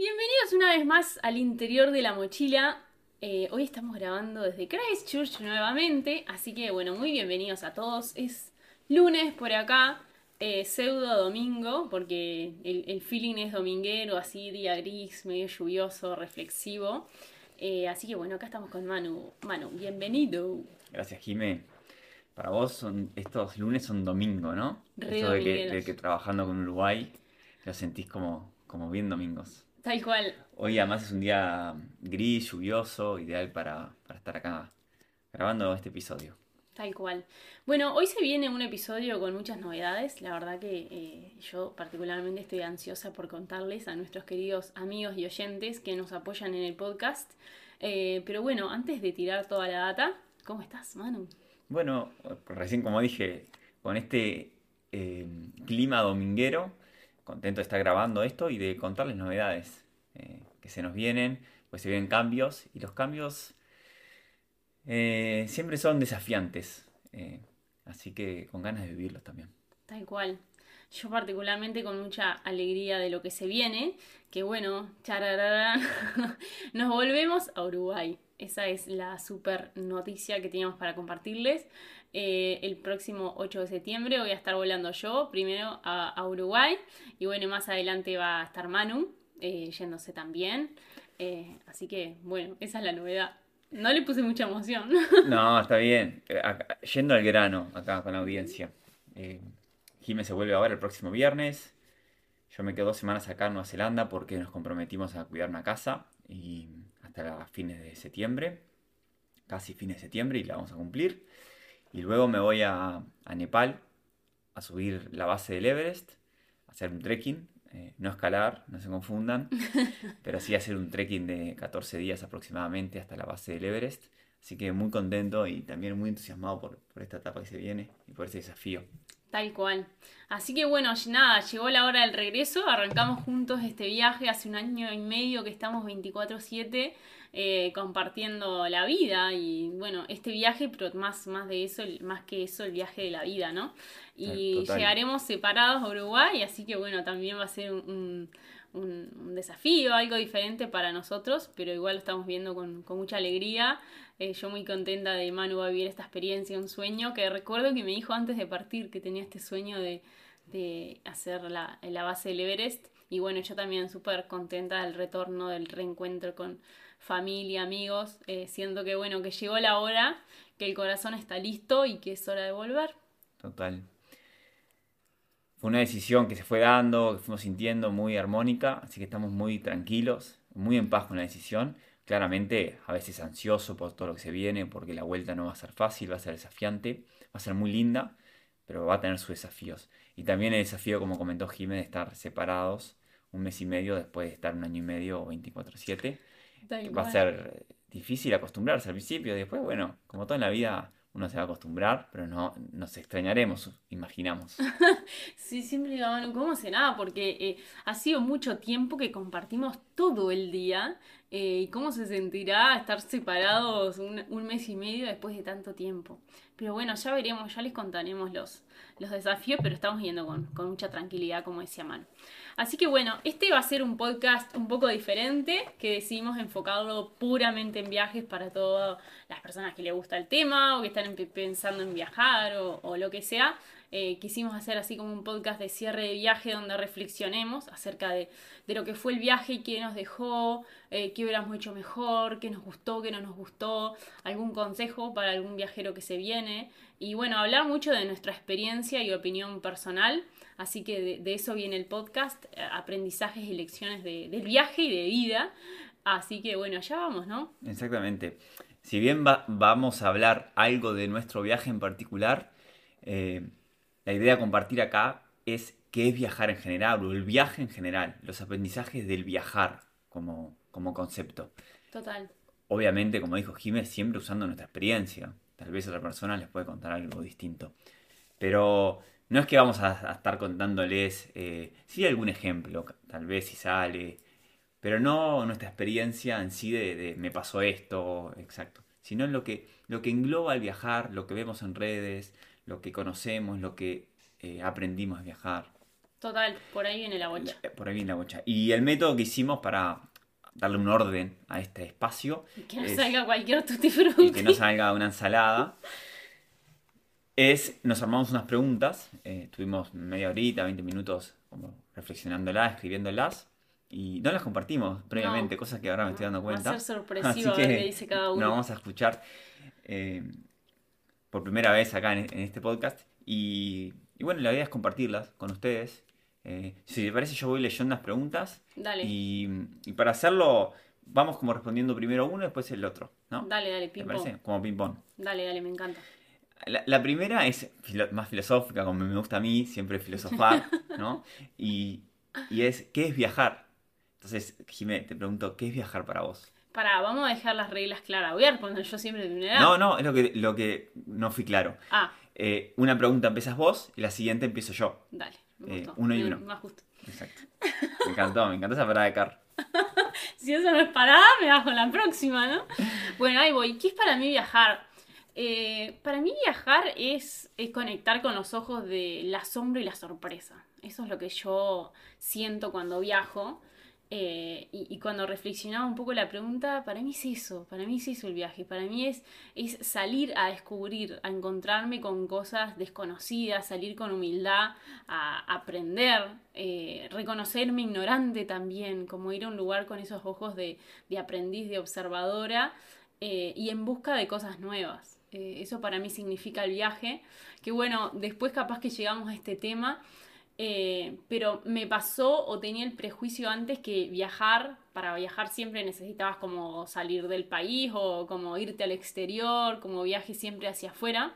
Bienvenidos una vez más al interior de la mochila. Eh, hoy estamos grabando desde Christchurch nuevamente, así que bueno, muy bienvenidos a todos. Es lunes por acá, eh, pseudo domingo, porque el, el feeling es dominguero, así día gris, medio lluvioso, reflexivo. Eh, así que bueno, acá estamos con Manu. Manu, bienvenido. Gracias, Jime. Para vos son, estos lunes son domingo, ¿no? Re Esto de que, domingueros. de que trabajando con Uruguay lo sentís como, como bien domingos. Tal cual. Hoy además es un día gris, lluvioso, ideal para, para estar acá grabando este episodio. Tal cual. Bueno, hoy se viene un episodio con muchas novedades. La verdad que eh, yo particularmente estoy ansiosa por contarles a nuestros queridos amigos y oyentes que nos apoyan en el podcast. Eh, pero bueno, antes de tirar toda la data, ¿cómo estás, Manu? Bueno, recién como dije, con este eh, clima dominguero, contento de estar grabando esto y de contarles novedades eh, que se nos vienen, pues se vienen cambios y los cambios eh, siempre son desafiantes, eh, así que con ganas de vivirlos también. Tal cual. Yo particularmente con mucha alegría de lo que se viene, que bueno, chararara, nos volvemos a Uruguay. Esa es la super noticia que teníamos para compartirles. Eh, el próximo 8 de septiembre voy a estar volando yo primero a, a Uruguay y bueno, más adelante va a estar Manu eh, yéndose también. Eh, así que bueno, esa es la novedad. No le puse mucha emoción. No, está bien. Acá- yendo al grano acá con la audiencia. Jimé se vuelve ahora el próximo viernes. Yo me quedo dos semanas acá en Nueva Zelanda porque nos comprometimos a cuidar una casa y hasta fines de septiembre, casi fines de septiembre y la vamos a cumplir. Y luego me voy a, a Nepal a subir la base del Everest, a hacer un trekking, eh, no escalar, no se confundan, pero sí hacer un trekking de 14 días aproximadamente hasta la base del Everest. Así que muy contento y también muy entusiasmado por, por esta etapa que se viene y por ese desafío. Tal cual. Así que bueno, nada, llegó la hora del regreso, arrancamos juntos este viaje, hace un año y medio que estamos 24/7 eh, compartiendo la vida y bueno, este viaje, pero más, más de eso, más que eso, el viaje de la vida, ¿no? Y Total. llegaremos separados a Uruguay, así que bueno, también va a ser un, un- un- un desafío, algo diferente para nosotros, pero igual lo estamos viendo con, con mucha alegría. Eh, yo muy contenta de Manu a vivir esta experiencia, un sueño que recuerdo que me dijo antes de partir que tenía este sueño de, de hacer la, la base del Everest. Y bueno, yo también súper contenta del retorno, del reencuentro con familia, amigos. Eh, siento que bueno, que llegó la hora, que el corazón está listo y que es hora de volver. Total. Fue una decisión que se fue dando, que fuimos sintiendo muy armónica, así que estamos muy tranquilos, muy en paz con la decisión. Claramente, a veces ansioso por todo lo que se viene, porque la vuelta no va a ser fácil, va a ser desafiante, va a ser muy linda, pero va a tener sus desafíos. Y también el desafío, como comentó Jiménez, de estar separados un mes y medio después de estar un año y medio o 24/7. Tal Va a ser difícil acostumbrarse al principio, después, bueno, como todo en la vida, uno se va a acostumbrar, pero no nos extrañaremos, imaginamos. Sí, siempre digo, bueno, ¿cómo será? Porque eh, ha sido mucho tiempo que compartimos todo el día. Eh, ¿Y cómo se sentirá estar separados un, mes y medio después de tanto tiempo? Pero bueno, ya veremos, ya les contaremos los, desafíos, pero estamos yendo con, mucha tranquilidad, como decía Manu. Así que bueno, este va a ser un podcast un poco diferente, que decidimos enfocarlo puramente en viajes para todas las personas que les gusta el tema o que están pensando en viajar o lo que sea. Eh, quisimos hacer así como un podcast de cierre de viaje donde reflexionemos acerca de, de lo que fue el viaje y qué nos dejó, eh, qué hubiéramos hecho mejor, qué nos gustó, qué no nos gustó, algún consejo para algún viajero que se viene. Y bueno, hablar mucho de nuestra experiencia y opinión personal. Así que de, eso viene el podcast, eh, aprendizajes y lecciones de, del viaje y de vida. Así que bueno, allá vamos, ¿no? Exactamente. Si bien va- vamos a hablar algo de nuestro viaje en particular, eh, la idea de compartir acá es qué es viajar en general, o el viaje en general, los aprendizajes del viajar como, como concepto. Total. Obviamente, como dijo Jiménez, siempre usando nuestra experiencia. Tal vez otra persona les puede contar algo distinto. Pero no es que vamos a, a estar contándoles, eh, sí algún ejemplo, tal vez si sale, pero no nuestra experiencia en sí de, de me pasó esto, exacto, sino lo que, lo que engloba el viajar, lo que vemos en redes, lo que conocemos, lo que eh, aprendimos a viajar. Total, por ahí viene la bocha. Eh, Por ahí viene la bocha. Y el método que hicimos para darle un orden a este espacio Y que no es- salga cualquier tutti y frutti. que no salga una ensalada es, nos armamos unas preguntas, eh, estuvimos media horita, 20 minutos como reflexionándolas, escribiéndolas, y no las compartimos previamente, No. cosas que ahora me estoy dando Va a cuenta. ser sorpresivo a ver qué dice cada Nos uno. vamos a escuchar eh, por primera vez acá en, en este podcast, y, y bueno, la idea es compartirlas con ustedes. Eh, si les parece, yo voy leyendo las preguntas, Dale, y, y para hacerlo, vamos como respondiendo primero uno, después el otro, ¿no? dale, dale, ¿Te ping parece? pong. Como ping-pong. Dale, dale, me encanta. La, la primera es filo- más filosófica, como me gusta a mí, siempre filosofar, ¿no? Y, y es, ¿qué es viajar? Entonces, Jimé, te pregunto, ¿qué es viajar para vos? Pará, vamos a dejar las reglas claras. Voy a responder yo siempre de primera. No, no, es lo que, lo que no fui claro. Ah, Eh, una pregunta empiezas vos y la siguiente empiezo yo. dale, me Eh, gustó. uno y Me- uno. Más justo. Exacto. Me encantó, me encantó esa parada de car. Si eso no es parada, me bajo la próxima, ¿no? Bueno, ahí voy. ¿Qué es para mí viajar? Eh, para mí viajar es, es conectar con los ojos del asombro y la sorpresa. Eso es lo que yo siento cuando viajo. Eh, y, cuando reflexionaba un poco la pregunta, para mí es eso, para mí es eso el viaje, para mí es, es salir a descubrir, a encontrarme con cosas desconocidas, salir con humildad, a aprender, eh, reconocerme ignorante también, como ir a un lugar con esos ojos de, de aprendiz, de observadora eh, y en busca de cosas nuevas. Eso para mí significa el viaje, que bueno, después capaz que llegamos a este tema. Eh, pero me pasó o tenía el prejuicio antes que viajar, para viajar siempre necesitabas como salir del país o como irte al exterior, como viaje siempre hacia afuera.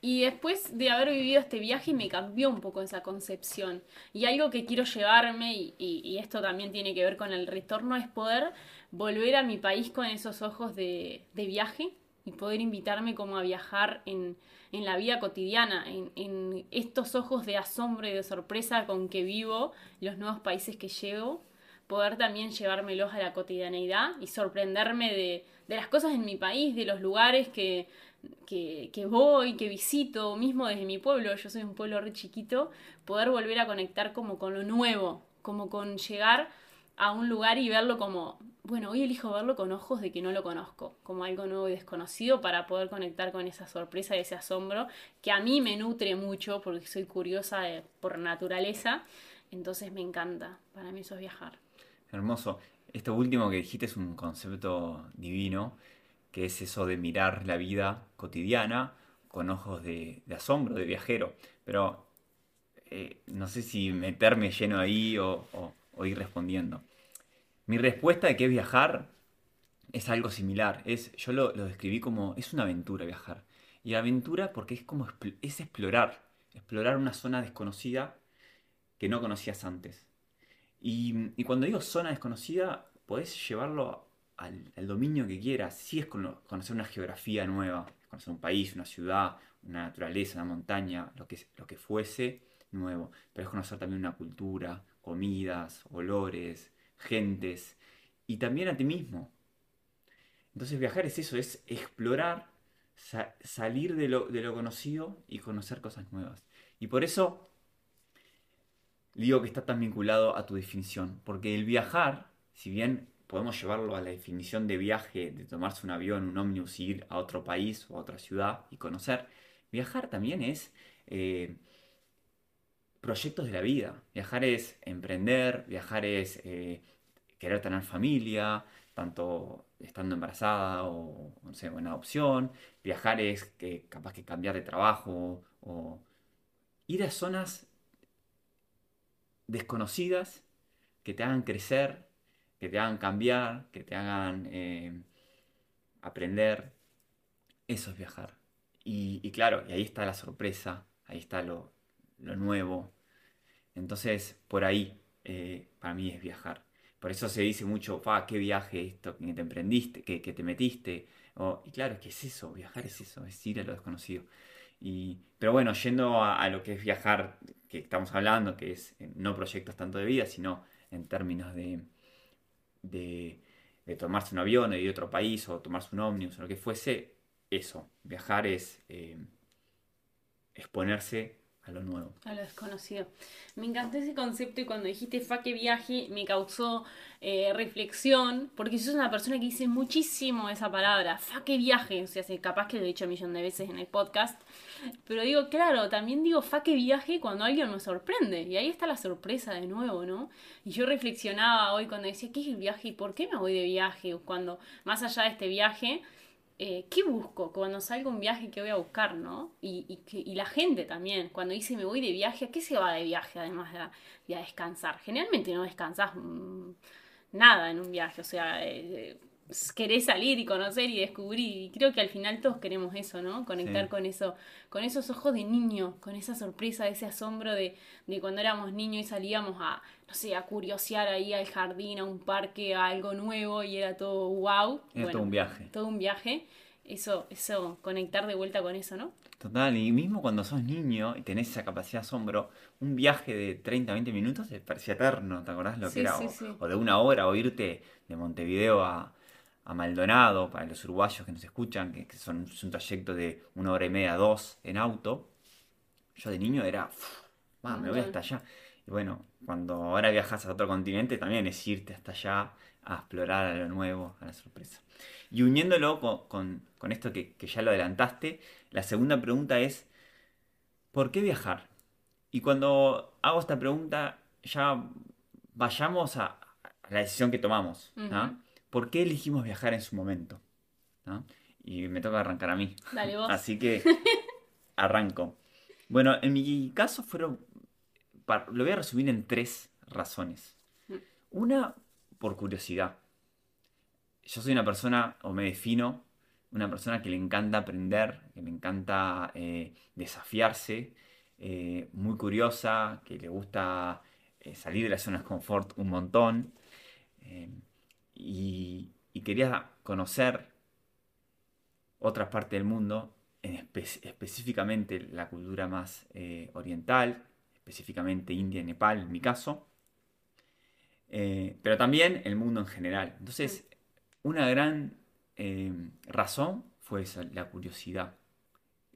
Y después de haber vivido este viaje me cambió un poco esa concepción. Y algo que quiero llevarme, y, y- esto también tiene que ver con el retorno, es poder volver a mi país con esos ojos de, de viaje y poder invitarme como a viajar en, en la vida cotidiana, en, en estos ojos de asombro y de sorpresa con que vivo los nuevos países que llego, poder también llevármelos a la cotidianeidad y sorprenderme de, de las cosas en mi país, de los lugares que, que, que voy, que visito, mismo desde mi pueblo, yo soy un pueblo re chiquito, poder volver a conectar como con lo nuevo, como con llegar a un lugar y verlo como, bueno, hoy elijo verlo con ojos de que no lo conozco, como algo nuevo y desconocido para poder conectar con esa sorpresa y ese asombro que a mí me nutre mucho porque soy curiosa por naturaleza, entonces me encanta, para mí eso es viajar. Hermoso. Esto último que dijiste es un concepto divino, que es eso de mirar la vida cotidiana con ojos de, asombro, de viajero. Pero eh, no sé si meterme lleno ahí o- o ir respondiendo. Mi respuesta de qué es viajar es algo similar. Es, yo lo, lo describí como, es una aventura viajar. Y aventura porque es como, es explorar, explorar una zona desconocida que no conocías antes. Y, cuando digo zona desconocida, podés llevarlo al, dominio que quieras. Si es cono- conocer una geografía nueva, conocer un país, una ciudad, una naturaleza, una montaña, lo que, lo que fuese nuevo. Pero es conocer también una cultura, comidas, olores, gentes y también a ti mismo. Entonces viajar es eso, es explorar, sa- salir de lo, conocido y conocer cosas nuevas. Y por eso digo que está tan vinculado a tu definición, porque el viajar, si bien podemos llevarlo a la definición de viaje, de tomarse un avión, un ómnibus ir a otro país o a otra ciudad y conocer, viajar también es eh, proyectos de la vida. Viajar es emprender, viajar es eh, querer tener familia, tanto estando embarazada o, no sé, en adopción. Viajar es que capaz que cambiar de trabajo o ir a zonas desconocidas que te hagan crecer, que te hagan cambiar, que te hagan eh, aprender. Eso es viajar. Y, y claro, y ahí está la sorpresa, ahí está lo, lo nuevo. Entonces, por ahí, eh, para mí es viajar. Por eso se dice mucho, pa, qué viaje esto que te emprendiste, que, que te metiste. Y claro, que es eso, viajar es eso, es ir a lo desconocido. Y, pero bueno, yendo a, lo que es viajar, que estamos hablando, que es eh, no proyectos tanto de vida, sino en términos de, de, de tomarse un avión y ir a otro país o tomarse un ómnibus o lo que fuese, eso, viajar es eh, exponerse a lo nuevo. A lo desconocido. Me encantó ese concepto y cuando dijiste fa que viaje me causó eh, reflexión, porque sos una persona que dice muchísimo esa palabra, fa que viaje, o sea, capaz que lo he dicho un millón de veces en el podcast, pero digo, claro, también digo fa que viaje cuando alguien me sorprende, y ahí está la sorpresa de nuevo, ¿no? Y yo reflexionaba hoy cuando decía, ¿qué es el viaje y por qué me voy de viaje? Cuando, más allá de este viaje, eh, ¿qué busco? Cuando salgo un viaje, ¿qué voy a buscar, no? Y, y, la gente también, cuando dice me voy de viaje, ¿a qué se va de viaje además de, a descansar? Generalmente no descansas mm, nada en un viaje, o sea, eh, querés salir y conocer y descubrir. Y creo que al final todos queremos eso, ¿no? Conectar con eso, con esos ojos de niño, con esa sorpresa, ese asombro de, de, cuando éramos niños y salíamos a, no sé, a curiosear ahí al jardín, a un parque, a algo nuevo y era todo wow. Era todo un viaje. Todo un viaje. Eso, eso, conectar de vuelta con eso, ¿no? Total, y mismo cuando sos niño y tenés esa capacidad de asombro, un viaje de 30, 20 minutos te parecía eterno, ¿te acordás lo que era? o, de una hora, o irte de Montevideo a, a Maldonado, para los uruguayos que nos escuchan, que, son, es un trayecto de una hora y media, dos en auto. Yo de niño era, me voy hasta allá. Y bueno, cuando ahora viajas a otro continente, también es irte hasta allá a explorar a lo nuevo, a la sorpresa. Y uniéndolo con, esto que, ya lo adelantaste, la segunda pregunta es, ¿por qué viajar? Y cuando hago esta pregunta, ya vayamos a, la decisión que tomamos. ¿Por qué elegimos viajar en su momento? Y me toca arrancar a mí. Dale vos. Así que arranco. Bueno, en mi caso fueron, lo voy a resumir en tres razones. Mm. Una, por curiosidad. Yo soy una persona, o me defino, una persona que le encanta aprender, que le encanta eh, desafiarse, eh, muy curiosa, que le gusta eh, salir de las zonas de confort un montón y, quería conocer otras partes del mundo, específicamente la cultura más eh, oriental, específicamente India y Nepal en mi caso, eh, pero también el mundo en general. Entonces, una gran eh, razón fue la curiosidad.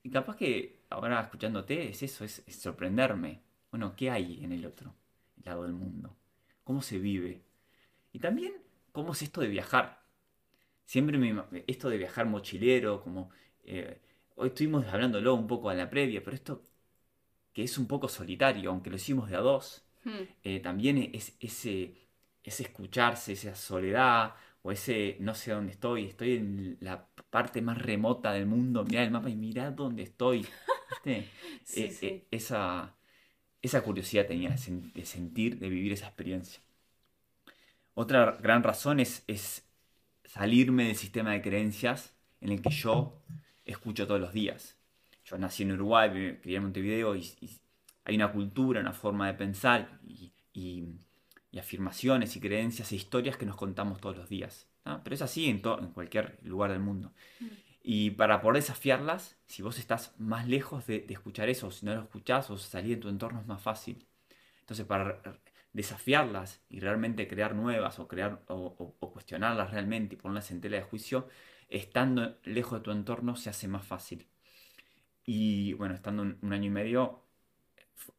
Y capaz que ahora escuchándote es eso, es, es sorprenderme. Bueno, ¿qué hay en el otro lado del mundo? ¿Cómo se vive? Y también ¿cómo es esto de viajar? Siempre me, esto de viajar mochilero, como eh, hoy estuvimos hablándolo un poco a la previa, pero esto que es un poco solitario, aunque lo hicimos de a dos, hmm. eh, también es ese, escucharse, esa soledad, o ese no sé dónde estoy, estoy en la parte más remota del mundo, mirá el mapa y mirá dónde estoy. Eh, esa, esa curiosidad tenía de sentir, de vivir esa experiencia. Otra gran razón es, salirme del sistema de creencias en el que yo escucho todos los días. Yo nací en Uruguay, me crié en Montevideo y, hay una cultura, una forma de pensar y, afirmaciones y creencias e historias que nos contamos todos los días. Pero es así en, en cualquier lugar del mundo. Mm. Y para poder desafiarlas, si vos estás más lejos de, de escuchar eso, si no lo escuchás o salir de tu entorno es más fácil. Entonces, para desafiarlas y realmente crear nuevas o, crear, o, cuestionarlas realmente y ponerlas en tela de juicio, estando lejos de tu entorno se hace más fácil. Y bueno, estando un, año y medio,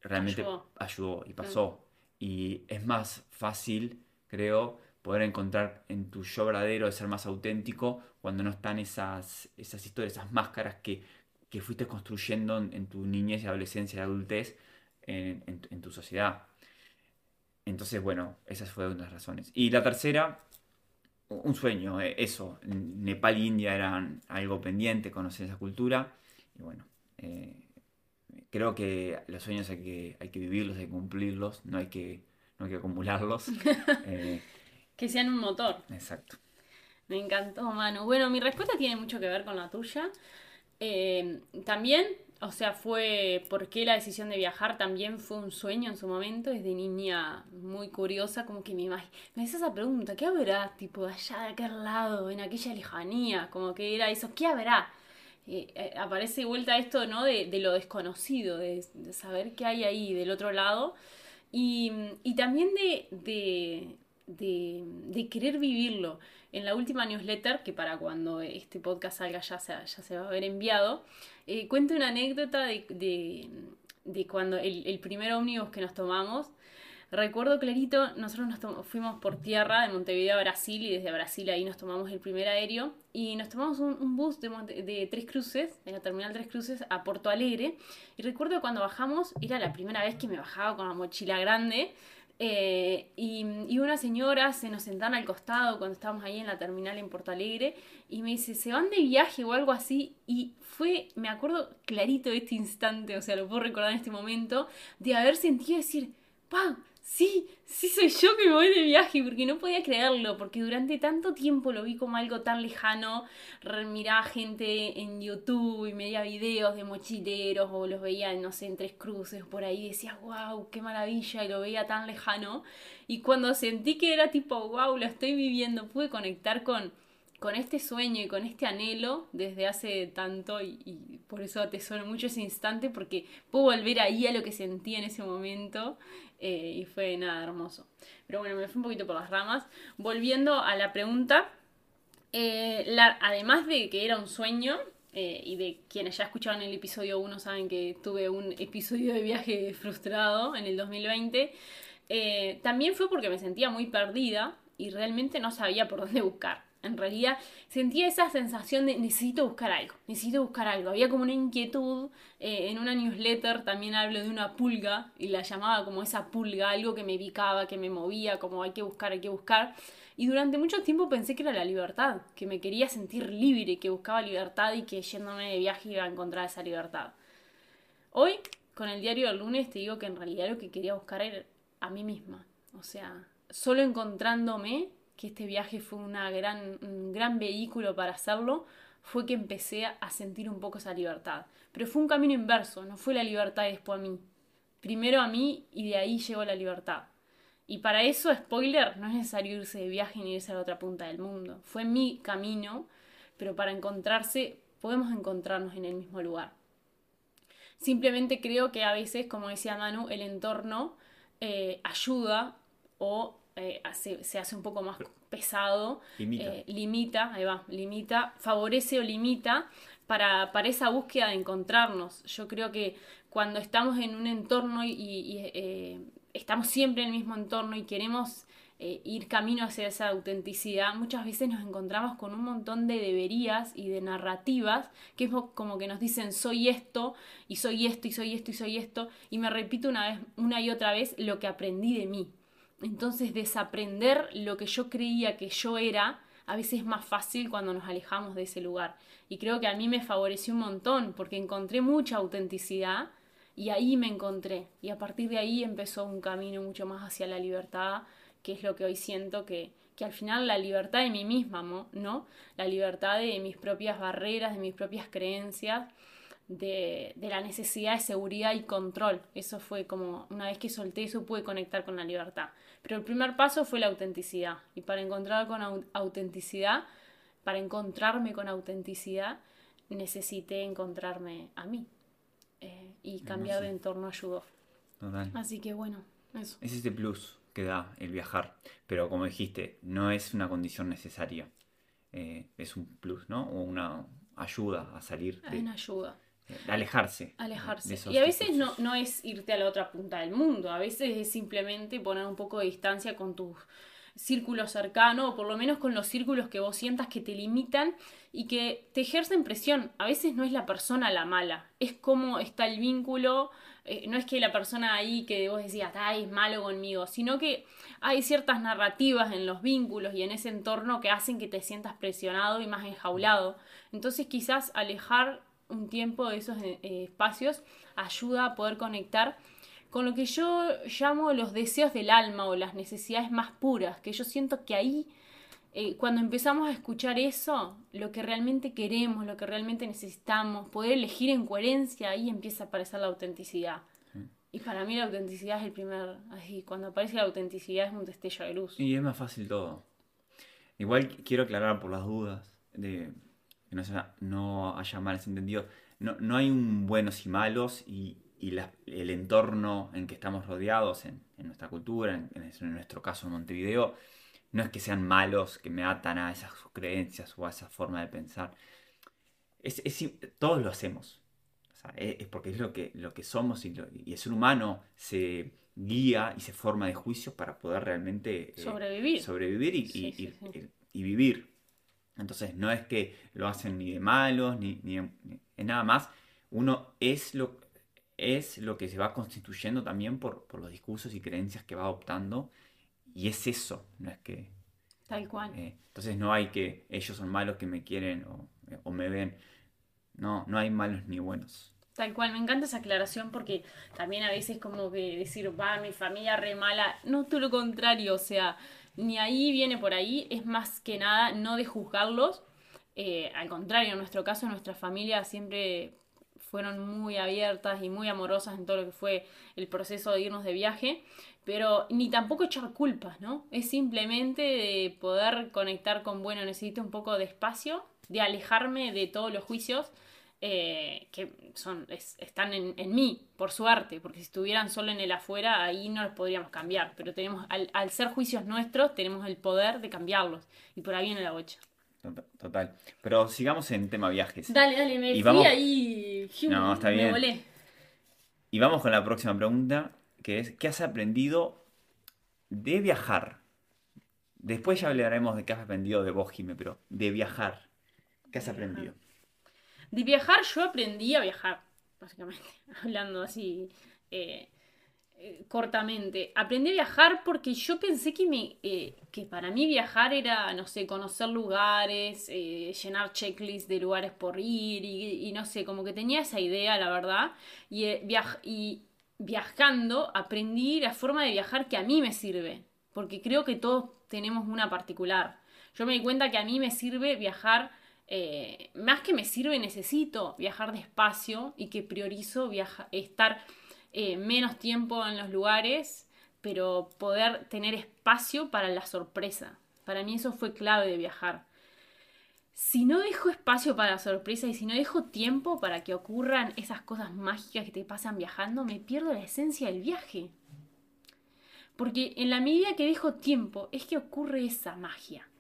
realmente ayudó, y pasó. Y es más fácil, creo, poder encontrar en tu yo verdadero, de ser más auténtico, cuando no están esas, esas historias, esas máscaras que, fuiste construyendo en, tu niñez y adolescencia y adultez en tu sociedad. Entonces, bueno, esas fueron las razones. Y la tercera, un sueño, eh, eso. Nepal e India eran algo pendiente, conocer esa cultura. Y bueno, eh, creo que los sueños hay que, hay que vivirlos, hay que cumplirlos, no hay que, no hay que acumularlos. Eh, que sean un motor. Exacto. Me encantó, Manu. Bueno, mi respuesta tiene mucho que ver con la tuya. también o sea, fue porque la decisión de viajar también fue un sueño en su momento, desde niña muy curiosa, como que me me hice esa pregunta, ¿qué habrá? Tipo, allá de aquel lado, en aquella lejanía, como que era eso, ¿qué habrá? Eh, aparece vuelta esto, ¿no? De, lo desconocido, de, saber qué hay ahí del otro lado, y, también de, de, querer vivirlo. En la última newsletter, que para cuando este podcast salga ya se, ya se va a haber enviado, eh, cuento una anécdota de, de cuando el, primer ómnibus que nos tomamos. Recuerdo clarito, nosotros nos fuimos por tierra de Montevideo a Brasil y desde Brasil ahí nos tomamos el primer aéreo y nos tomamos un, bus de, de, Tres Cruces, en la terminal Tres Cruces, a Porto Alegre. Y recuerdo cuando bajamos, era la primera vez que me bajaba con la mochila grande. Eh, y, una señora se nos sentaron al costado cuando estábamos ahí en la terminal en Porto Alegre y me dice, ¿se van de viaje o algo así? Y fue, me acuerdo clarito este instante, o sea, lo puedo recordar en este momento, de haber sentido decir, ¡pam! Sí, sí soy yo que me voy de viaje, porque no podía creerlo, porque durante tanto tiempo lo vi como algo tan lejano, miraba gente en YouTube y media videos de mochileros o los veía, no sé, en tres cruces por ahí, decía, wow, qué maravilla, y lo veía tan lejano, y cuando sentí que era tipo, wow, lo estoy viviendo, pude conectar con con este sueño y con este anhelo desde hace tanto y, por eso atesoro mucho ese instante porque puedo volver ahí a lo que sentí en ese momento eh, y fue nada hermoso. Pero bueno, me fui un poquito por las ramas. Volviendo a la pregunta, eh, además de que era un sueño, eh, y de quienes ya escucharon el episodio 1 saben que tuve un episodio de viaje frustrado en el 2020, también fue porque me sentía muy perdida y realmente no sabía por dónde buscar. En realidad sentía esa sensación de necesito buscar algo, necesito buscar algo. Había como una inquietud. Eh, en una newsletter también hablo de una pulga y la llamaba como esa pulga, algo que me picaba, que me movía, como hay que buscar, hay que buscar. Y durante mucho tiempo pensé que era la libertad, que me quería sentir libre, que buscaba libertad y que yéndome de viaje iba a encontrar esa libertad. Hoy, con el diario del lunes, te digo que en realidad lo que quería buscar era a mí misma. O sea, solo encontrándome que este viaje fue gran, un gran vehículo para hacerlo, fue que empecé a sentir un poco esa libertad. Pero fue un camino inverso, no fue la libertad después a mí. Primero a mí y de ahí llegó la libertad. Y para eso, spoiler, no es necesario irse de viaje ni irse a la otra punta del mundo. Fue mi camino, pero para encontrarse podemos encontrarnos en el mismo lugar. Simplemente creo que a veces, como decía Manu, el entorno eh, ayuda o eh, se hace un poco más pesado, limita. Eh, limita, ahí va, limita, favorece o limita para, para, esa búsqueda de encontrarnos. Yo creo que cuando estamos en un entorno y, eh, estamos siempre en el mismo entorno y queremos ir camino hacia esa autenticidad, muchas veces nos encontramos con un montón de deberías y de narrativas que es como que nos dicen soy esto y soy esto y soy esto y soy esto y me repito una vez una y otra vez lo que aprendí de mí entonces desaprender lo que yo creía que yo era a veces es más fácil cuando nos alejamos de ese lugar. Y creo que a mí me favoreció un montón porque encontré mucha autenticidad y ahí me encontré. Y a partir de ahí empezó un camino mucho más hacia la libertad, que es lo que hoy siento que, que al final la libertad de mí misma, ¿no? La libertad de mis propias barreras, de mis propias creencias de, de, la necesidad de seguridad y control. Eso fue como, una vez que solté eso, pude conectar con la libertad. Pero el primer paso fue la autenticidad. Y para encontrar con autenticidad, para encontrarme con autenticidad, necesité encontrarme a mí. Eh, y cambiar de entorno ayudó. Así que bueno, eso. Es este plus que da el viajar. Pero como dijiste, no es una condición necesaria. Eh, es un plus, ¿no? O una ayuda a salir. De... una ayuda alejarse. Alejarse. Y a veces no, no es irte a la otra punta del mundo, a veces es simplemente poner un poco de distancia con tus círculos cercanos, o por lo menos con los círculos que vos sientas que te limitan y que te ejercen presión. A veces no es la persona la mala, es cómo está el vínculo, eh, no es que la persona ahí que vos decías, ay, es malo conmigo, sino que hay ciertas narrativas en los vínculos y en ese entorno que hacen que te sientas presionado y más enjaulado. Entonces quizás alejar un tiempo de esos eh, espacios ayuda a poder conectar con lo que yo llamo los deseos del alma o las necesidades más puras, que yo siento que ahí, eh, cuando empezamos a escuchar eso, lo que realmente queremos, lo que realmente necesitamos, poder elegir en coherencia, ahí empieza a aparecer la autenticidad. Y para mí la autenticidad es el primer, así, cuando aparece la autenticidad es un destello de luz. Y es más fácil todo. Igual quiero aclarar por las dudas de que no, sea, no haya malos entendidos. No, no hay un buenos y malos y, y el entorno en que estamos rodeados, en, en nuestra cultura, en, en, nuestro caso en Montevideo, no es que sean malos, que me atan a esas creencias o a esa forma de pensar. Es, es, todos lo hacemos. sea, es, es porque es lo que, lo que somos y, lo- y el ser humano se guía y se forma de juicios para poder realmente eh, Sobrevivir. sobrevivir y, Sí, y- sí, y- sí. y vivir. Entonces no es que lo hacen ni de malos, ni, ni de nada más. Uno es lo, es lo que se va constituyendo también por, por los discursos y creencias que va adoptando. Y es eso, no es que... Tal cual. eh, entonces no hay que ellos son malos que me quieren o, o me ven. No, no hay malos ni buenos. Tal cual, me encanta esa aclaración porque también a veces como que decir, va, mi familia re mala, no todo lo contrario, o sea, ni ahí viene por ahí, es más que nada no de juzgarlos, eh, al contrario, en nuestro caso, nuestra familia siempre fueron muy abiertas y muy amorosas en todo lo que fue el proceso de irnos de viaje, pero ni tampoco echar culpas, ¿no? Es simplemente de poder conectar con, bueno, necesito un poco de espacio, de alejarme de todos los juicios eh, que son, es- están en, en mí, por suerte, porque si estuvieran solo en el afuera, ahí no los podríamos cambiar, pero tenemos, al, al ser juicios nuestros, tenemos el poder de cambiarlos, y por ahí viene la bocha. Total. total. Pero sigamos en tema viajes. Dale, dale, me Y fui vamos- ahí, No, está me bien. volé. Y vamos con la próxima pregunta, que es, ¿qué has aprendido de viajar? Después ya hablaremos de qué has aprendido de vos, Jime, pero de viajar, ¿qué has aprendido? De viajar, yo aprendí a viajar, básicamente, hablando así eh, eh, cortamente. Aprendí a viajar porque yo pensé que, me, eh, que para mí viajar era, no sé, conocer lugares, llenar checklists de lugares por ir y, no sé, como que tenía esa idea, la verdad. Y, y viajando aprendí la forma de viajar que a mí me sirve, porque creo que todos tenemos una particular. Yo me di cuenta que a mí me sirve viajar eh, más que me sirve, necesito viajar despacio y que priorizo viaja- estar eh, menos tiempo en los lugares, pero poder tener espacio para la sorpresa. Para mí eso fue clave de viajar. Si no dejo espacio para la sorpresa y si no dejo tiempo para que ocurran esas cosas mágicas que te pasan viajando, me pierdo la esencia del viaje. Porque en la medida que dejo tiempo es que ocurre esa magia.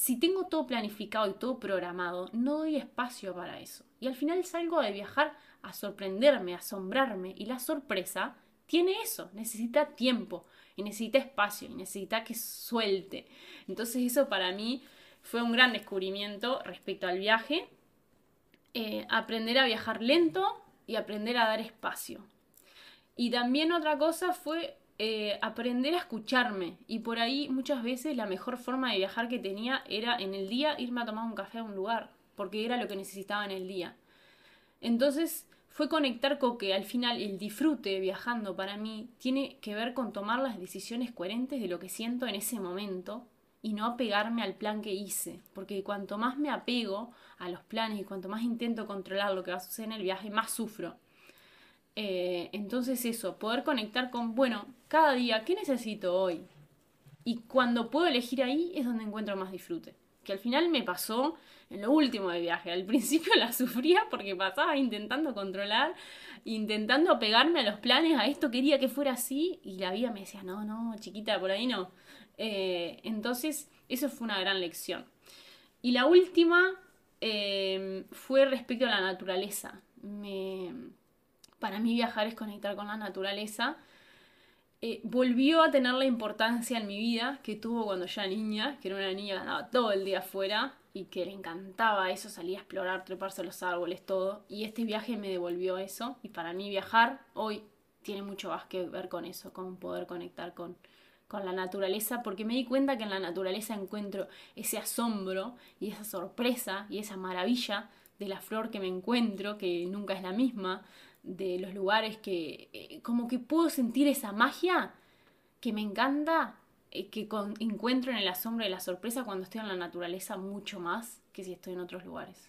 Si tengo todo planificado y todo programado, no doy espacio para eso. Y al final salgo de viajar a sorprenderme, a asombrarme. Y la sorpresa tiene eso, necesita tiempo, y necesita espacio, y necesita que suelte. Entonces eso para mí fue un gran descubrimiento respecto al viaje. Eh, aprender a viajar lento y aprender a dar espacio. Y también otra cosa fue eh, aprender a escucharme. Y por ahí muchas veces la mejor forma de viajar que tenía era en el día irme a tomar un café a un lugar, porque era lo que necesitaba en el día. Entonces fue conectar con que al final el disfrute viajando para mí tiene que ver con tomar las decisiones coherentes de lo que siento en ese momento y no apegarme al plan que hice, porque cuanto más me apego a los planes y cuanto más intento controlar lo que va a suceder en el viaje, más sufro. Eh, entonces eso, poder conectar con, bueno, cada día, ¿qué necesito hoy? Y cuando puedo elegir ahí es donde encuentro más disfrute. Que al final me pasó en lo último del viaje. Al principio la sufría porque pasaba intentando controlar, intentando apegarme a los planes, a esto quería que fuera así y la vida me decía, no, no, chiquita, por ahí no. Eh, entonces, eso fue una gran lección. Y la última eh, fue respecto a la naturaleza. Para mí viajar es conectar con la naturaleza. Eh, volvió a tener la importancia en mi vida que tuvo cuando era niña, que era una niña que andaba todo el día afuera y que le encantaba eso, salía a explorar, treparse a los árboles, todo. Y este viaje me devolvió eso. Y para mí viajar hoy tiene mucho más que ver con eso, con poder conectar con, con la naturaleza, porque me di cuenta que en la naturaleza encuentro ese asombro y esa sorpresa y esa maravilla de la flor que me encuentro, que nunca es la misma, de los lugares que eh, como que puedo sentir esa magia que me encanta, eh, que encuentro en el asombro y la sorpresa cuando estoy en la naturaleza mucho más que si estoy en otros lugares.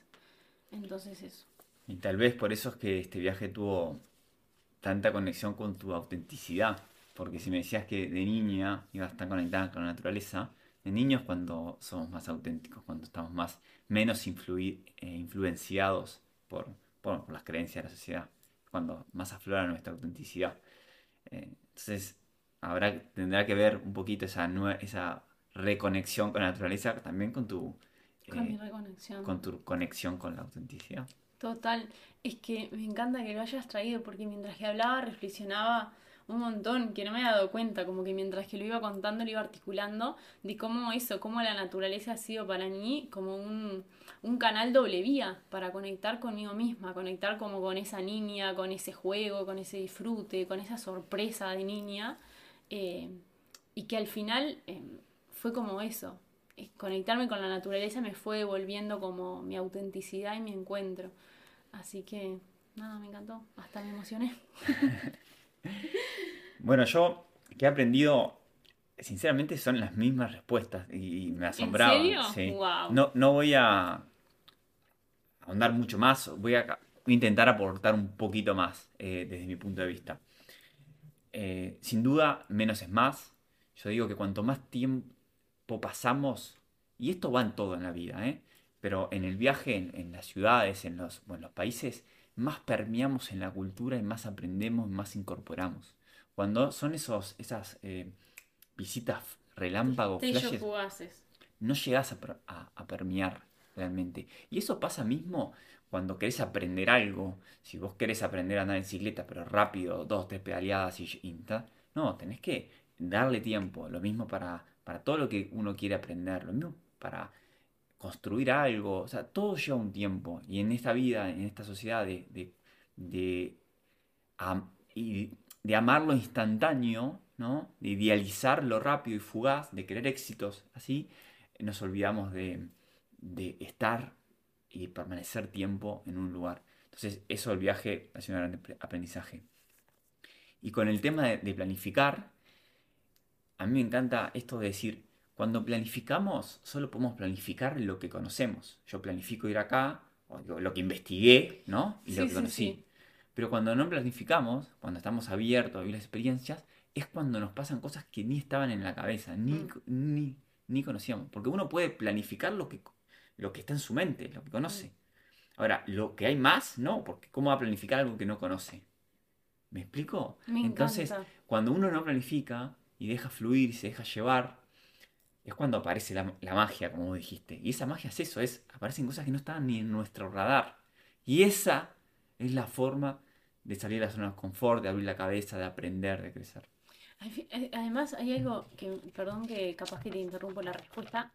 Entonces eso. Y tal vez por eso es que este viaje tuvo tanta conexión con tu autenticidad. Porque si me decías que de niña ibas tan conectada con la naturaleza, de niños cuando somos más auténticos, cuando estamos más menos influi- eh, influenciados por, por, por las creencias de la sociedad, cuando más aflora nuestra autenticidad. Eh, entonces, habrá, tendrá que ver un poquito esa, nue- esa reconexión con la naturaleza también con tu, Con mi eh, reconexión. con tu conexión con la autenticidad. Total, es que me encanta que lo hayas traído porque mientras que hablaba reflexionaba un montón, que no me había dado cuenta, como que mientras que lo iba contando, lo iba articulando, de cómo eso, cómo la naturaleza ha sido para mí como un, un canal doble vía para conectar conmigo misma, conectar como con esa niña, con ese juego, con ese disfrute, con esa sorpresa de niña, eh, y que al final eh, fue como eso, eh, conectarme con la naturaleza me fue volviendo como mi autenticidad y mi encuentro. Así que, nada, me encantó. Hasta me emocioné. bueno, yo que he aprendido, sinceramente, son las mismas respuestas y me asombraba. ¿En serio? No, no voy a ahondar mucho más, voy a, intentar aportar un poquito más eh, desde mi punto de vista. Eh, sin duda, menos es más. Yo digo que cuanto más tiempo pasamos, y esto va en todo en la vida, ¿eh? pero en el viaje, en, las ciudades, en los, los países, más permeamos en la cultura y más aprendemos, más incorporamos. Cuando son esos, esas eh, visitas relámpagos, flashes, no llegas a, a, permear realmente. Y eso pasa mismo cuando querés aprender algo. Si vos querés aprender a andar en bicicleta, pero rápido, dos, tres pedaleadas y, y no, tenés que darle tiempo. Lo mismo para, para todo lo que uno quiere aprender. Lo mismo para construir algo, o sea, todo lleva un tiempo. Y en esta vida, en esta sociedad de, de, de, de amar lo instantáneo, ¿no? de idealizar lo rápido y fugaz, de querer éxitos así, nos olvidamos de, de estar y permanecer tiempo en un lugar. Entonces, eso el viaje ha sido un gran aprendizaje. Y con el tema de, de planificar, a mí me encanta esto de decir, cuando planificamos, solo podemos planificar lo que conocemos. Yo planifico ir acá, o lo que investigué, ¿no? Y lo que conocí. Pero cuando no planificamos, cuando estamos abiertos a vivir las experiencias, es cuando nos pasan cosas que ni estaban en la cabeza, ni, mm. ni, conocíamos. Porque uno puede planificar lo que, lo que está en su mente, lo que conoce. Mm. Ahora, lo que hay más, no, porque ¿cómo va a planificar algo que no conoce? ¿Me explico? Entonces, cuando uno no planifica y deja fluir y se deja llevar, es cuando aparece la, magia, como dijiste. Y esa magia es eso, es, aparecen cosas que no estaban ni en nuestro radar. Y esa es la forma de salir de la zona de confort, de abrir la cabeza, de aprender, de crecer. Eh, además, hay algo que, perdón que capaz que te interrumpo la respuesta,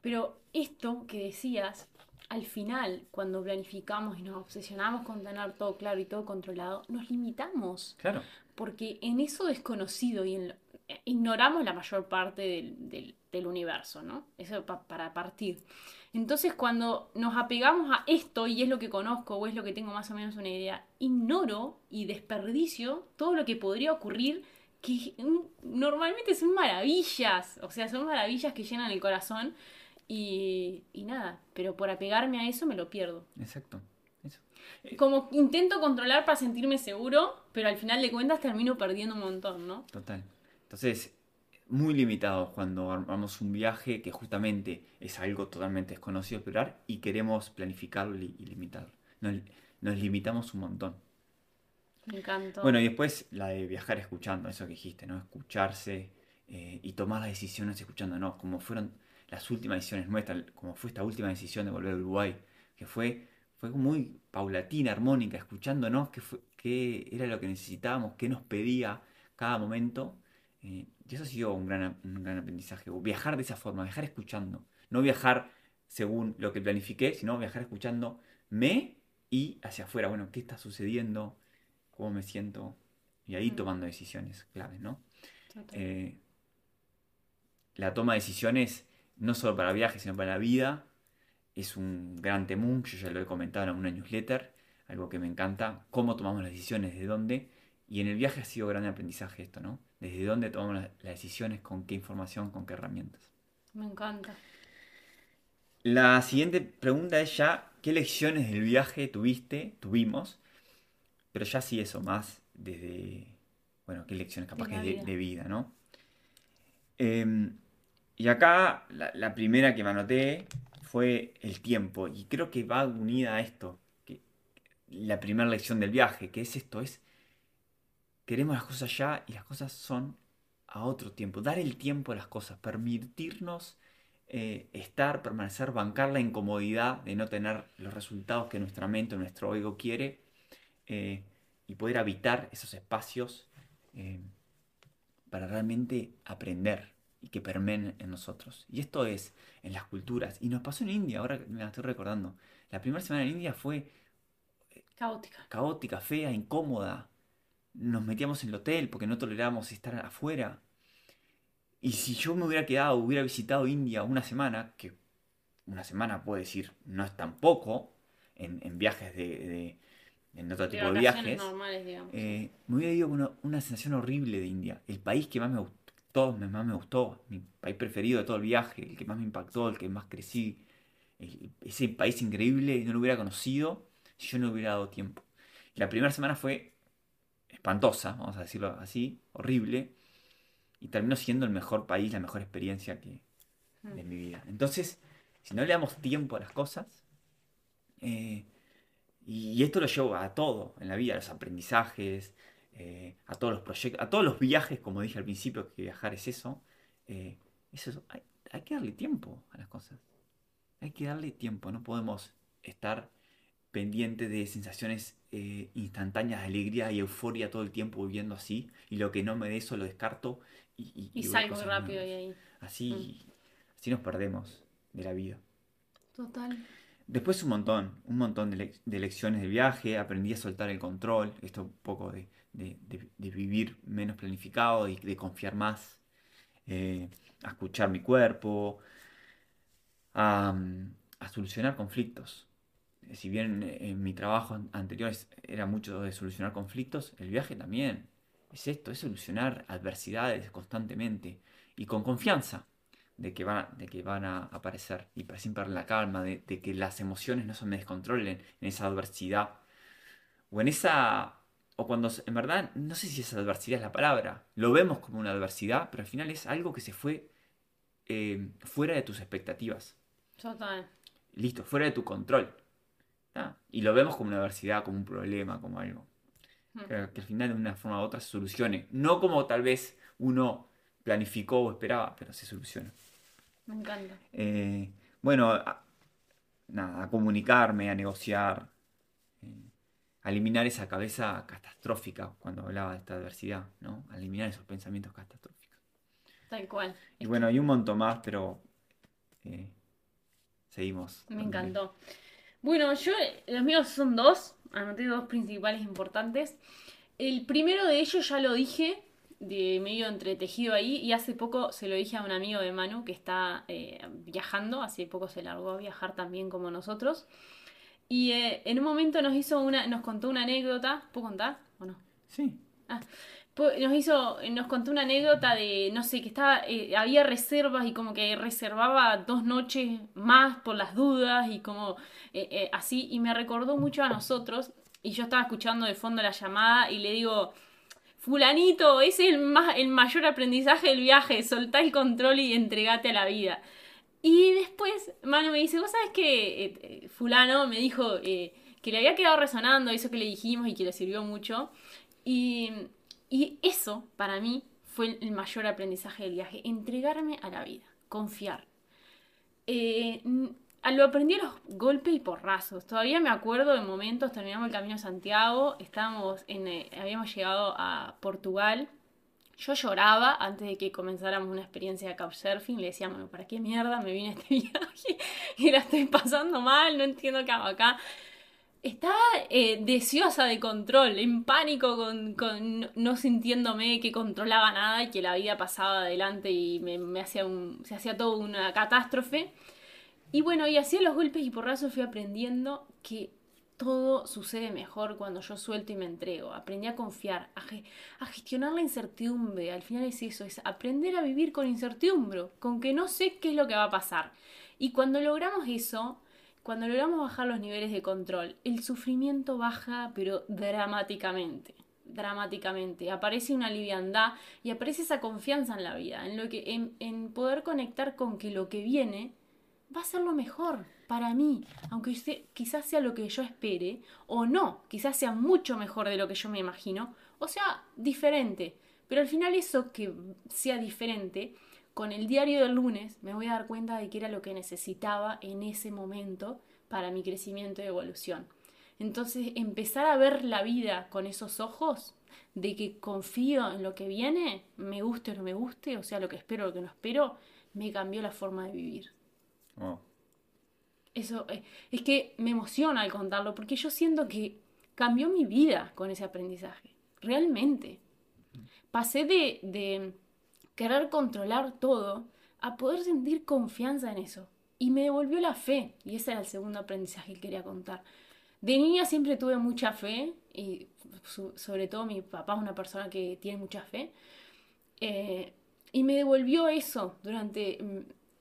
pero esto que decías, al final, cuando planificamos y nos obsesionamos con tener todo claro y todo controlado, nos limitamos. Claro. Porque en eso desconocido y en eh, ignoramos la mayor parte del, del, universo, ¿no? Eso para partir. Entonces, cuando nos apegamos a esto y es lo que conozco o es lo que tengo más o menos una idea, ignoro y desperdicio todo lo que podría ocurrir que normalmente son maravillas, o sea, son maravillas que llenan el corazón y, y nada, pero por apegarme a eso me lo pierdo. Exacto. Como intento controlar para sentirme seguro, pero al final de cuentas termino perdiendo un montón, ¿no? Total. Entonces, muy limitados cuando armamos un viaje que justamente es algo totalmente desconocido esperar y queremos planificarlo y, limitarlo. Nos, limitamos un montón. Me encanta. Bueno, y después la de viajar escuchando, eso que dijiste, ¿no? Escucharse eh, y tomar las decisiones escuchando, ¿no? Como fueron las últimas decisiones nuestras, como fue esta última decisión de volver a Uruguay, que fue, fue muy paulatina, armónica, escuchándonos qué, qué era lo que necesitábamos, qué nos pedía cada momento eh, y eso ha sido un gran, un gran aprendizaje. Viajar de esa forma, viajar escuchando. No viajar según lo que planifiqué, sino viajar escuchándome y hacia afuera. Bueno, ¿qué está sucediendo? ¿Cómo me siento? Y ahí tomando decisiones claves, ¿no? Eh, la toma de decisiones, no solo para viajes, sino para la vida, es un gran temún. Yo ya lo he comentado en una newsletter, algo que me encanta. Cómo tomamos las decisiones, de dónde. Y en el viaje ha sido gran aprendizaje esto, ¿no? Desde dónde tomamos las, decisiones, con qué información, con qué herramientas. Me encanta. La siguiente pregunta es ya, ¿qué lecciones del viaje tuviste, tuvimos? Pero ya sí eso, más desde, bueno, qué lecciones capaz de que de, vida, ¿no? Em, y acá la, primera que me anoté fue el tiempo, y creo que va unida a esto, que la primera lección del viaje, que es esto, es queremos las cosas ya y las cosas son a otro tiempo. Dar el tiempo a las cosas, permitirnos eh, estar, permanecer, bancar la incomodidad de no tener los resultados que nuestra mente o nuestro ego quiere eh, y poder habitar esos espacios eh, para realmente aprender y que permeen en nosotros. Y esto es en las culturas. Y nos pasó en India, ahora me la estoy recordando. La primera semana en India fue Caótica. caótica, fea, incómoda. Nos metíamos en el hotel porque no tolerábamos estar afuera. Y si yo me hubiera quedado, hubiera visitado India una semana, que una semana puedo decir no es tan poco en, en viajes de, de- en otro tipo de viajes, normales, eh, me hubiera ido con una, una sensación horrible de India. El país que más me gustó, más me gustó, mi país preferido de todo el viaje, el que más me impactó, el que más crecí, el- ese país increíble, no lo hubiera conocido si yo no hubiera dado tiempo. La primera semana fue espantosa, vamos a decirlo así, horrible, y terminó siendo el mejor país, la mejor experiencia que, de mi vida. Entonces, si no le damos tiempo a las cosas, eh, y, esto lo llevo a todo en la vida, a los aprendizajes, eh, a todos los proyectos, a todos los viajes, como dije al principio, que viajar es eso, eh, es eso. Hay, hay que darle tiempo a las cosas. Hay que darle tiempo, no podemos estar pendientes de sensaciones eh, instantáneas de alegría y euforia todo el tiempo viviendo así, y lo que no me dé eso lo descarto y, y, Y y voy a salgo rápido nuevas. y ahí. Así, así nos perdemos de la vida. Total. Después un montón, un montón de, lec- de lecciones de viaje, aprendí a soltar el control, esto un poco de, de- de- de vivir menos planificado y de confiar más, eh, a escuchar mi cuerpo, a, mm, a solucionar conflictos. Si bien eh, en mi trabajo an- anterior era mucho de solucionar conflictos, el viaje también es esto, es solucionar adversidades constantemente y con confianza de que, van, de que van a aparecer y para siempre la calma, de, de que las emociones no se me descontrolen en esa adversidad o en esa, o cuando en verdad, no sé si esa adversidad es la palabra, lo vemos como una adversidad, pero al final es algo que se fue eh, fuera de tus expectativas, Total. listo, fuera de tu control. ¿Tá? Y lo vemos como una adversidad, como un problema, como algo. Mm. Pero que al final de una forma u otra se solucione. No como tal vez uno planificó o esperaba, pero se soluciona. Me encanta. Eh, bueno, a, nada, a comunicarme, a negociar, eh, a eliminar esa cabeza catastrófica cuando hablaba de esta adversidad, ¿no? A eliminar esos pensamientos catastróficos. Tal cual. Y bueno, hay un montón más, pero eh, seguimos. Me encantó. Bueno, yo, los míos son dos, anoté dos principales importantes. El primero de ellos ya lo dije, de medio entretejido ahí, y hace poco se lo dije a un amigo de Manu que está eh, viajando, hace poco se largó a viajar también como nosotros. Y eh, en un momento nos hizo una, nos contó una anécdota, ¿puedo contar o no? Sí, Po- Nos hizo, nos contó una anécdota de, no sé, que estaba, eh, había reservas y como que reservaba dos noches más por las dudas y como eh, eh, así, y me recordó mucho a nosotros, y yo estaba escuchando de fondo la llamada y le digo, fulanito, ese es el, ma- el mayor aprendizaje del viaje, soltá el control y entregate a la vida. Y después, Manu me dice, vos sabés que fulano me dijo que le había quedado resonando eso que le dijimos y que le sirvió mucho. Y, y eso, para mí, fue el- mayor aprendizaje del viaje. Entregarme a la vida, confiar. Eh, lo aprendí a los golpes y porrazos. Todavía me acuerdo de momentos, terminamos el camino a Santiago, estábamos eh, habíamos llegado a Portugal. Yo lloraba antes de que comenzáramos una experiencia de couchsurfing. Le decía, bueno, ¿para qué mierda me vine a este viaje? Y la estoy pasando mal, no entiendo qué hago acá. Estaba eh, deseosa de control, en pánico, con, con- no sintiéndome que controlaba nada y que la vida pasaba adelante y me, me hacía un, se hacía todo una catástrofe. Y bueno, y así a los golpes y porrazos fui aprendiendo que todo sucede mejor cuando yo suelto y me entrego. Aprendí a confiar, a, a gestionar la incertidumbre. Al final es eso, es aprender a vivir con incertidumbre, con que no sé qué es lo que va a pasar. Y cuando logramos eso, cuando logramos bajar los niveles de control, el sufrimiento baja, pero dramáticamente. Dramáticamente. Aparece una liviandad y aparece esa confianza en la vida, en, lo que, en, poder conectar con que lo que viene va a ser lo mejor para mí, aunque quizás sea lo que yo espere, o no, quizás sea mucho mejor de lo que yo me imagino, o sea, diferente. Pero al final eso que sea diferente con el diario del lunes me voy a dar cuenta de que era lo que necesitaba en ese momento para mi crecimiento y evolución. Entonces, empezar a ver la vida con esos ojos de que confío en lo que viene, me guste o no me guste, o sea, lo que espero o lo que no espero, me cambió la forma de vivir. Eso eh, es que me emociona al contarlo, porque yo siento que cambió mi vida con ese aprendizaje, realmente. Pasé de, de querer controlar todo a poder sentir confianza en eso. Y me devolvió la fe, y ese era el segundo aprendizaje que quería contar. De niña siempre tuve mucha fe, y sobre todo mi papá es una persona que tiene mucha fe, eh, y me devolvió eso durante... Mm,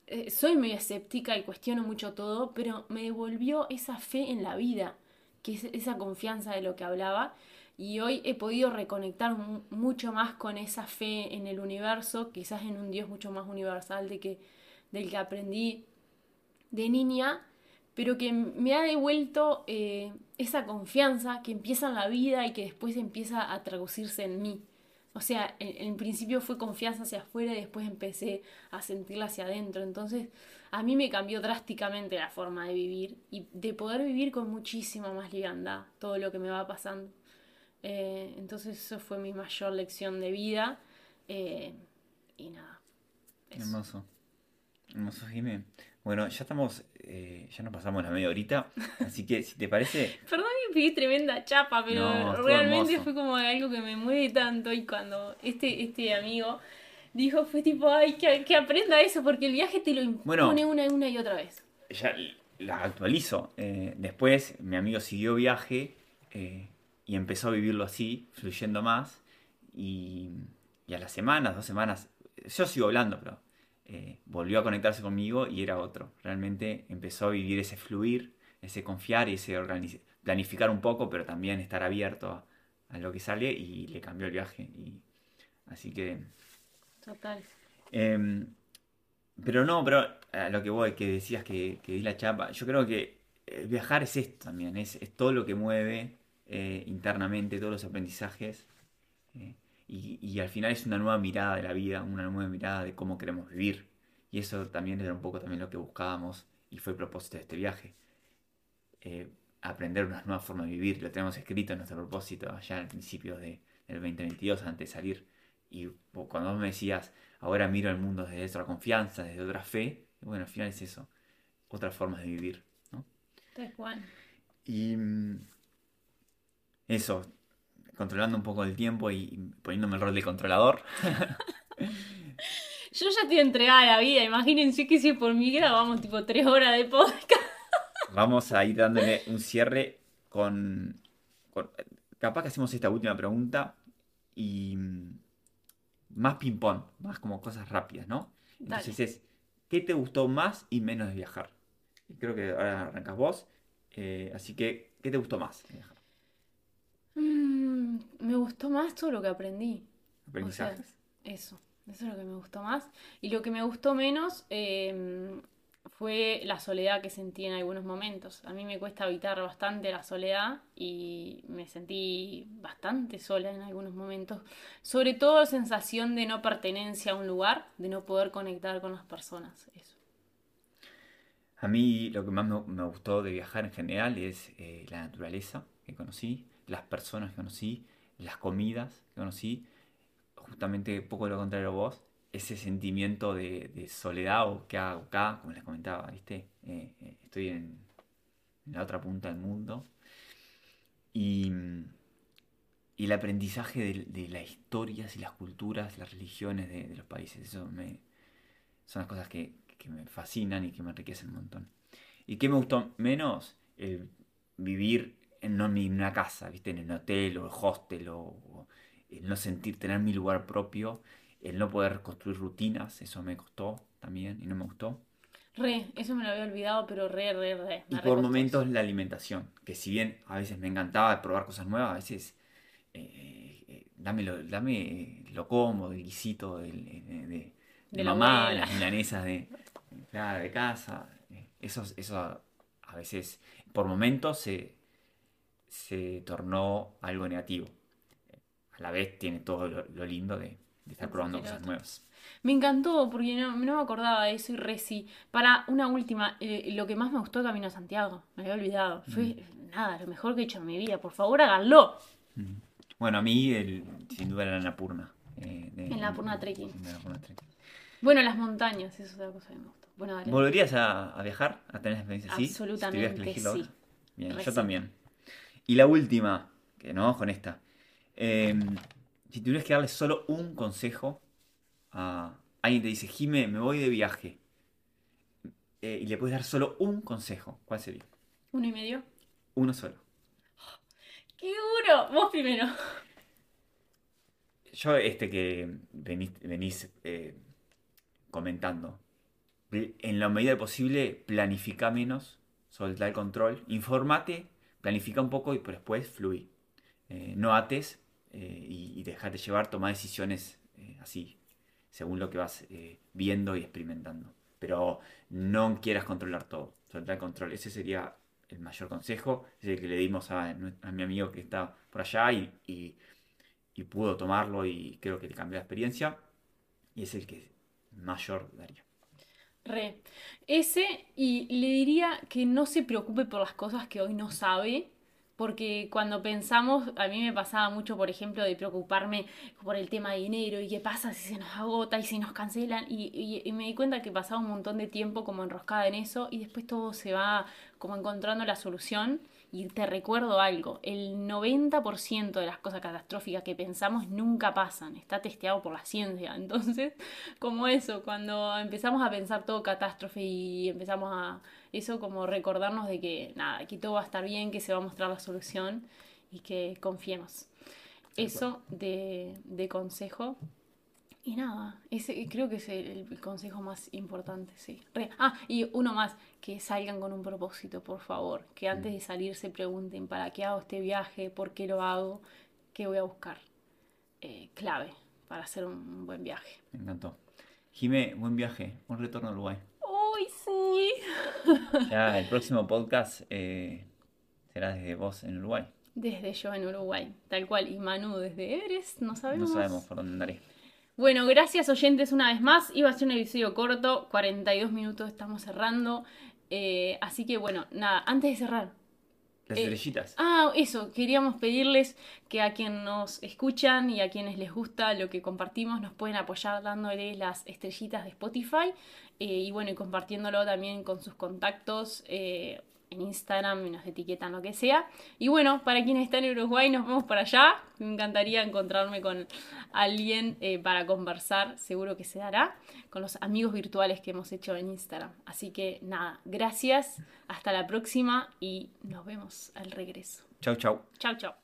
eh, soy muy escéptica y cuestiono mucho todo, pero me devolvió esa fe en la vida, que es esa confianza de lo que hablaba, y hoy he podido reconectar mucho más con esa fe en el universo, quizás en un Dios mucho más universal de que, del que aprendí de niña, pero que me ha devuelto eh, esa confianza que empieza en la vida y que después empieza a traducirse en mí. O sea, en, principio fue confianza hacia afuera y después empecé a sentirla hacia adentro. Entonces, a mí me cambió drásticamente la forma de vivir y de poder vivir con muchísima más liviandad todo lo que me va pasando. Eh, entonces, eso fue mi mayor lección de vida. Eh, y nada. Hermoso. Hermoso, Jiménez. Bueno, ya estamos, eh, ya nos pasamos la media horita, así que si te parece... Perdón que pedí tremenda chapa, pero realmente fue como algo que me mueve tanto y cuando este, este amigo dijo fue tipo, ay, que, aprenda eso porque el viaje te lo impone una, una y otra vez. Ya la actualizo. Eh, después mi amigo siguió viaje eh, y empezó a vivirlo así, fluyendo más y, y a las semanas, dos semanas, yo sigo hablando, pero eh, volvió a conectarse conmigo y era otro. Realmente empezó a vivir ese fluir, ese confiar y ese planificar un poco, pero también estar abierto a, lo que sale y le cambió el viaje. Y, así que... Total. Em, pero no, pero a lo que voy, que decías que, que di la chapa, yo creo que eh, viajar es esto también, es, todo lo que mueve eh, internamente, todos los aprendizajes. Y, al final es una nueva mirada de la vida, una nueva mirada de cómo queremos vivir. Y eso también era un poco también lo que buscábamos y fue el propósito de este viaje. Eh, aprender una nueva forma de vivir. Lo tenemos escrito en nuestro propósito allá al principio de, del 2022, antes de salir. Y cuando vos me decías, ahora miro el mundo desde otra confianza, desde otra fe, bueno, al final es eso, otra forma de vivir. ¿no? Tal cual. Y mm, eso, controlando un poco el tiempo y poniéndome el rol de controlador. Yo ya estoy entregada a la vida, imagínense que si por mí grabamos tipo tres horas de podcast. Vamos a ir dándole un cierre con, Capaz que hacemos esta última pregunta y más ping-pong, más como cosas rápidas, ¿no? Entonces es, ¿qué te gustó más y menos de viajar? Creo que ahora arrancas vos, eh, así que, ¿qué te gustó más de viajar? Mm, me gustó más todo lo que aprendí. ¿Aprendizajes? eso, eso es lo que me gustó más. Y lo que me gustó menos em, fue la soledad que sentí en algunos momentos. A mí me cuesta evitar bastante la soledad y me sentí bastante sola en algunos momentos. Sobre todo la sensación de no pertenencia a un lugar, de no poder conectar con las personas. Eso. A mí lo que más me, gustó de viajar en general es eh, la naturaleza que conocí, las personas que conocí, las comidas que conocí, justamente poco lo contrario a vos, ese sentimiento de, soledad o que hago acá, como les comentaba, ¿viste? Eh, eh, estoy en, la otra punta del mundo. Y, el aprendizaje de, las historias y las culturas, las religiones de, los países, eso me, son las cosas que, que, me fascinan y que me enriquecen un montón. ¿Y qué me gustó menos? El vivir no en una casa, ¿viste? En el hotel o el hostel o, el no sentir, tener mi lugar propio, el no poder construir rutinas, eso me costó también y no me gustó. Re, eso me lo había olvidado, pero re, re, re. Y por momentos la alimentación, que si bien a veces me encantaba probar cosas nuevas, a veces eh, eh, dame, lo, dame lo cómodo, el guisito de, de, de, mamá, las milanesas de, de casa. Eh, eso, eso a veces, por momentos se se tornó algo negativo. A la vez tiene todo lo, lindo de, estar probando cosas nuevas. Me encantó porque no, no me acordaba de eso y reci. Para una última, eh, lo que más me gustó de Camino a Santiago, me había olvidado. Fue nada, lo mejor que he hecho en mi vida. Por favor, háganlo. Bueno, a mí, el- sin duda, era la Napurna. eh, de- En la Napurna Trekking. Bueno, las montañas, eso es otra cosa que me gustó. Bueno. ¿Volverías a, a viajar? ¿A tener experiencia así? Absolutamente Si sí. Bien, Re yo también. Y la última, que no vamos con esta. Eh, si tuvieras que darle solo un consejo a alguien que te dice, Jime, me voy de viaje. eh, y le puedes dar solo un consejo, ¿cuál sería? Uno y medio. Uno solo. ¡Qué duro! Vos primero. Yo, este que venís, venís eh, comentando, en la medida del posible, planifica menos, soltar el control, informate, planifica un poco y pero después fluí. Eh, no ates eh, y, y dejate llevar, toma decisiones eh, así, según lo que vas eh, viendo y experimentando. Pero no quieras controlar todo, soltar el control. Ese sería el mayor consejo, es el que le dimos a, a mi amigo que está por allá y, y- y pudo tomarlo y creo que le cambió la experiencia y es el que mayor daría. Re. Ese, y le diría que no se preocupe por las cosas que hoy no sabe, porque cuando pensamos, a mí me pasaba mucho, por ejemplo, de preocuparme por el tema de dinero y qué pasa si se nos agota y si nos cancelan, y, y- me di cuenta que pasaba un montón de tiempo como enroscada en eso y después todo se va como encontrando la solución. Y te recuerdo algo, el 90% de las cosas catastróficas que pensamos nunca pasan, está testeado por la ciencia. Entonces, como eso, cuando empezamos a pensar todo catástrofe y empezamos a eso como recordarnos de que nada, que todo va a estar bien, que se va a mostrar la solución y que confiemos. Eso de, de consejo. Y nada, ese creo que es el, el consejo más importante, sí. Re- Ah, y uno más, que salgan con un propósito, por favor. Que antes de salir se pregunten, ¿para qué hago este viaje? ¿Por qué lo hago? ¿Qué voy a buscar? Eh, clave para hacer un buen viaje. Me encantó. Jime, buen viaje, un retorno a Uruguay. ¡Uy, sí! Ya el próximo podcast eh, será desde vos en Uruguay. Desde yo en Uruguay, tal cual. Y Manu desde Everest, no No sabemos. sabemos por dónde andaré. Bueno, gracias oyentes una vez más. Iba a ser un episodio corto, 42 minutos estamos cerrando. Eh, así que bueno, nada, antes de cerrar. Las Eh, estrellitas. Ah, eso, queríamos pedirles que a quien nos escuchan y a quienes les gusta lo que compartimos nos pueden apoyar dándoles las estrellitas de Spotify eh, y bueno, y compartiéndolo también con sus contactos eh, en Instagram y nos etiquetan lo que sea. Y bueno, para quienes están en Uruguay, nos vemos para allá. Me encantaría encontrarme con alguien eh, para conversar, seguro que se dará, con los amigos virtuales que hemos hecho en Instagram. Así que nada, gracias, hasta la próxima y nos vemos al regreso. Chau, chau. Chao, chao.